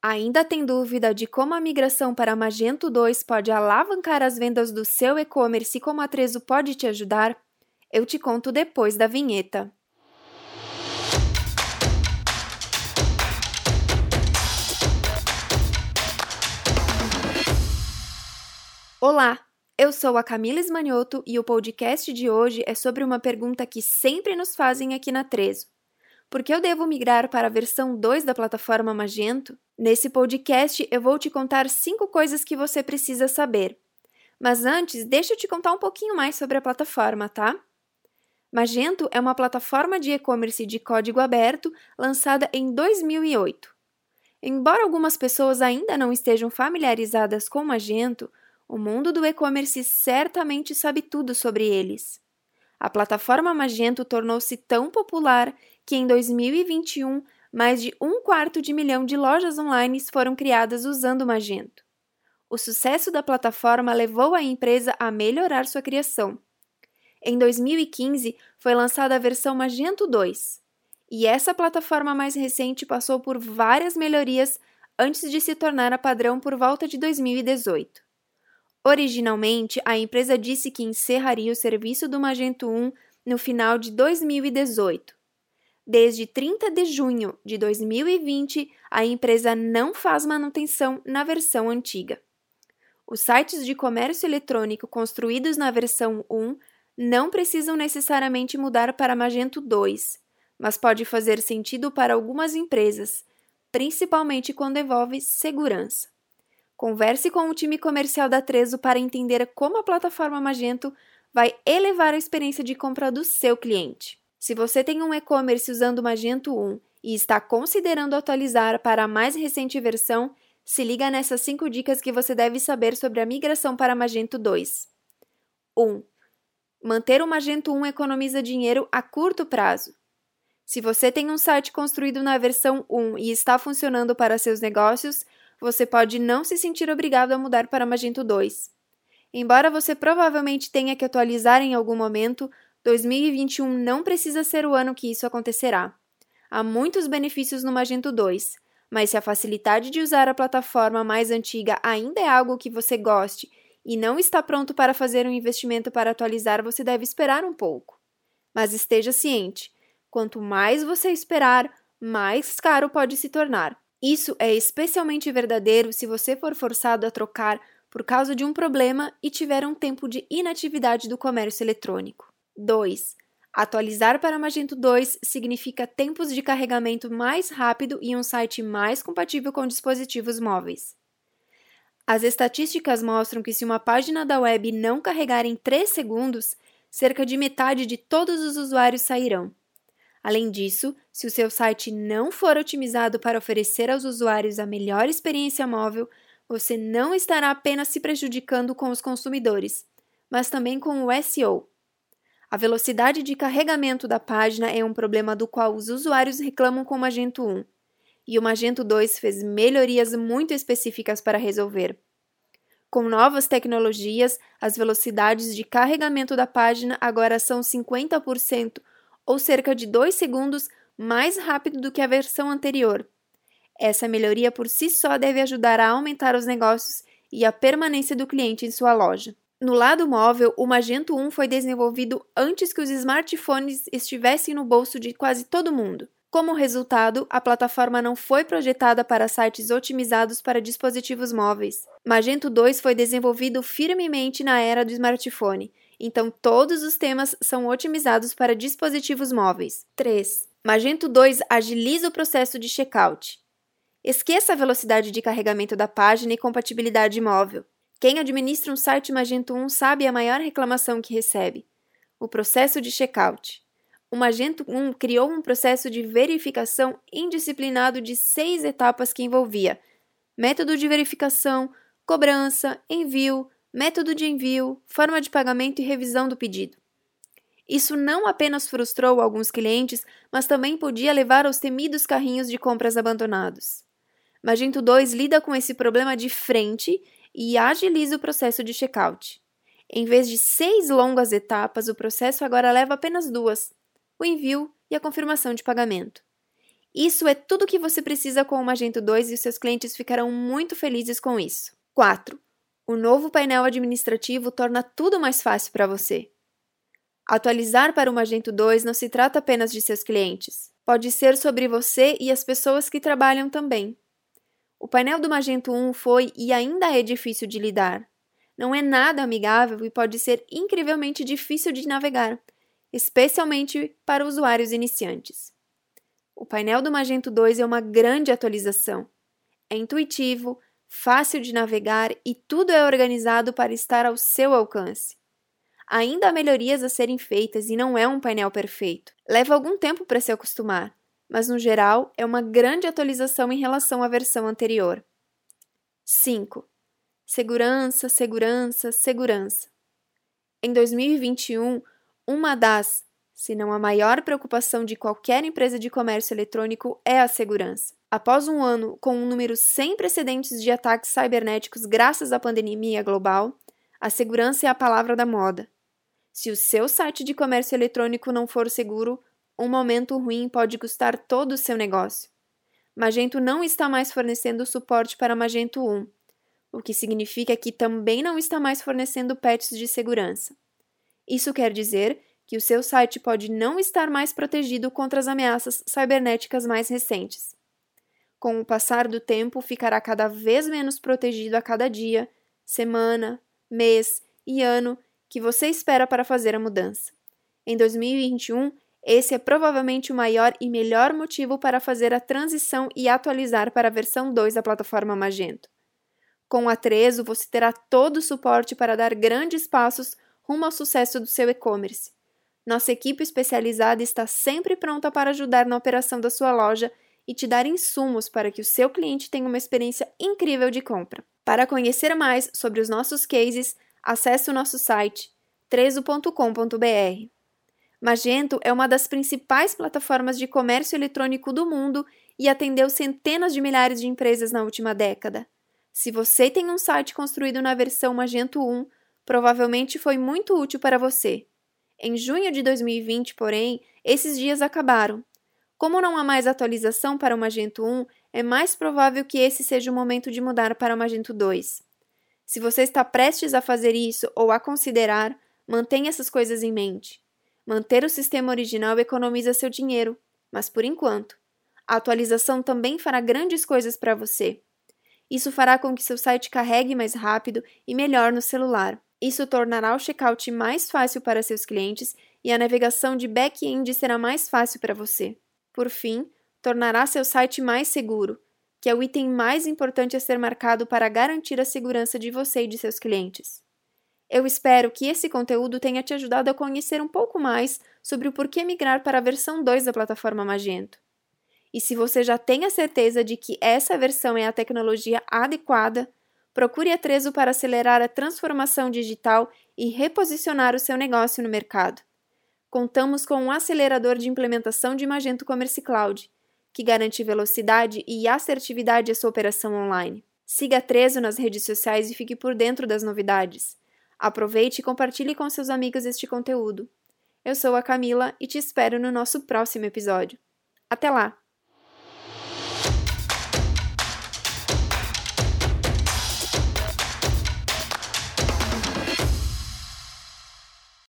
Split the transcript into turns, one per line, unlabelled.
Ainda tem dúvida de como a migração para Magento 2 pode alavancar as vendas do seu e-commerce e como a Trezo pode te ajudar? Eu te conto depois da vinheta. Olá, eu sou a Camila Esmanioto e o podcast de hoje é sobre uma pergunta que sempre nos fazem aqui na Trezo. Por que eu devo migrar para a versão 2 da plataforma Magento? Nesse podcast eu vou te contar 5 coisas que você precisa saber. Mas antes, deixa eu te contar um pouquinho mais sobre a plataforma, tá? Magento é uma plataforma de e-commerce de código aberto lançada em 2008. Embora algumas pessoas ainda não estejam familiarizadas com Magento, o mundo do e-commerce certamente sabe tudo sobre eles. A plataforma Magento tornou-se tão popular que em 2021 mais de um quarto de milhão de lojas online foram criadas usando Magento. O sucesso da plataforma levou a empresa a melhorar sua criação. Em 2015 foi lançada a versão Magento 2, e essa plataforma mais recente passou por várias melhorias antes de se tornar a padrão por volta de 2018. Originalmente, a empresa disse que encerraria o serviço do Magento 1 no final de 2018. Desde 30 de junho de 2020, a empresa não faz manutenção na versão antiga. Os sites de comércio eletrônico construídos na versão 1 não precisam necessariamente mudar para Magento 2, mas pode fazer sentido para algumas empresas, principalmente quando envolve segurança. Converse com o time comercial da Trezo para entender como a plataforma Magento vai elevar a experiência de compra do seu cliente. Se você tem um e-commerce usando Magento 1 e está considerando atualizar para a mais recente versão, se liga nessas 5 dicas que você deve saber sobre a migração para Magento 2. 1. Manter o Magento 1 economiza dinheiro a curto prazo. Se você tem um site construído na versão 1 e está funcionando para seus negócios, você pode não se sentir obrigado a mudar para Magento 2. Embora você provavelmente tenha que atualizar em algum momento, 2021 não precisa ser o ano que isso acontecerá. Há muitos benefícios no Magento 2, mas se a facilidade de usar a plataforma mais antiga ainda é algo que você goste e não está pronto para fazer um investimento para atualizar, você deve esperar um pouco. Mas esteja ciente: quanto mais você esperar, mais caro pode se tornar. Isso é especialmente verdadeiro se você for forçado a trocar por causa de um problema e tiver um tempo de inatividade do comércio eletrônico. 2. Atualizar para Magento 2 significa tempos de carregamento mais rápido e um site mais compatível com dispositivos móveis. As estatísticas mostram que se uma página da web não carregar em 3 segundos, cerca de metade de todos os usuários sairão. Além disso, se o seu site não for otimizado para oferecer aos usuários a melhor experiência móvel, você não estará apenas se prejudicando com os consumidores, mas também com o SEO. A velocidade de carregamento da página é um problema do qual os usuários reclamam com o Magento 1, e o Magento 2 fez melhorias muito específicas para resolver. Com novas tecnologias, as velocidades de carregamento da página agora são 50% ou cerca de 2 segundos mais rápido do que a versão anterior. Essa melhoria por si só deve ajudar a aumentar os negócios e a permanência do cliente em sua loja. No lado móvel, o Magento 1 foi desenvolvido antes que os smartphones estivessem no bolso de quase todo mundo. Como resultado, a plataforma não foi projetada para sites otimizados para dispositivos móveis. Magento 2 foi desenvolvido firmemente na era do smartphone então todos os temas são otimizados para dispositivos móveis. 3. Magento 2 agiliza o processo de checkout. Esqueça a velocidade de carregamento da página e compatibilidade móvel. Quem administra um site Magento 1 sabe a maior reclamação que recebe: o processo de checkout. O Magento 1 criou um processo de verificação indisciplinado de seis etapas que envolvia método de verificação, cobrança, envio, método de envio, forma de pagamento e revisão do pedido. Isso não apenas frustrou alguns clientes, mas também podia levar aos temidos carrinhos de compras abandonados. Magento 2 lida com esse problema de frente e agiliza o processo de checkout. Em vez de seis longas etapas, o processo agora leva apenas duas: o envio e a confirmação de pagamento. Isso é tudo o que você precisa com o Magento 2 e os seus clientes ficarão muito felizes com isso. 4. O novo painel administrativo torna tudo mais fácil para você. Atualizar para o Magento 2 não se trata apenas de seus clientes. Pode ser sobre você e as pessoas que trabalham também. O painel do Magento 1 foi e ainda é difícil de lidar. Não é nada amigável e pode ser incrivelmente difícil de navegar, especialmente para usuários iniciantes. O painel do Magento 2 é uma grande atualização. É intuitivo, fácil de navegar e tudo é organizado para estar ao seu alcance. Ainda há melhorias a serem feitas e não é um painel perfeito. Leva algum tempo para se acostumar, mas no geral é uma grande atualização em relação à versão anterior. 5. Segurança, segurança, segurança. Em 2021, uma das, se não a maior preocupação de qualquer empresa de comércio eletrônico é a segurança. Após um ano com um número sem precedentes de ataques cibernéticos graças à pandemia global, a segurança é a palavra da moda. Se o seu site de comércio eletrônico não for seguro, um momento ruim pode custar todo o seu negócio. Magento não está mais fornecendo suporte para Magento 1, o que significa que também não está mais fornecendo patches de segurança. Isso quer dizer que o seu site pode não estar mais protegido contra as ameaças cibernéticas mais recentes com o passar do tempo, ficará cada vez menos protegido a cada dia, semana, mês e ano que você espera para fazer a mudança. Em 2021, esse é provavelmente o maior e melhor motivo para fazer a transição e atualizar para a versão 2 da plataforma Magento. Com a Trezo, você terá todo o suporte para dar grandes passos rumo ao sucesso do seu e-commerce. Nossa equipe especializada está sempre pronta para ajudar na operação da sua loja e te dar insumos para que o seu cliente tenha uma experiência incrível de compra. Para conhecer mais sobre os nossos cases, acesse o nosso site trezo.com.br. Magento é uma das principais plataformas de comércio eletrônico do mundo e atendeu centenas de milhares de empresas na última década. Se você tem um site construído na versão Magento 1, provavelmente foi muito útil para você. Em junho de 2020, porém, esses dias acabaram como não há mais atualização para o Magento 1, é mais provável que esse seja o momento de mudar para o Magento 2. Se você está prestes a fazer isso ou a considerar, mantenha essas coisas em mente. Manter o sistema original economiza seu dinheiro, mas por enquanto. A atualização também fará grandes coisas para você. Isso fará com que seu site carregue mais rápido e melhor no celular. Isso tornará o checkout mais fácil para seus clientes e a navegação de back-end será mais fácil para você. Por fim, tornará seu site mais seguro, que é o item mais importante a ser marcado para garantir a segurança de você e de seus clientes. Eu espero que esse conteúdo tenha te ajudado a conhecer um pouco mais sobre o porquê migrar para a versão 2 da plataforma Magento. E se você já tem a certeza de que essa versão é a tecnologia adequada, procure a Trezo para acelerar a transformação digital e reposicionar o seu negócio no mercado contamos com um acelerador de implementação de Magento Commerce Cloud, que garante velocidade e assertividade à sua operação online. Siga a Trezo nas redes sociais e fique por dentro das novidades. Aproveite e compartilhe com seus amigos este conteúdo. Eu sou a Camila e te espero no nosso próximo episódio. Até lá!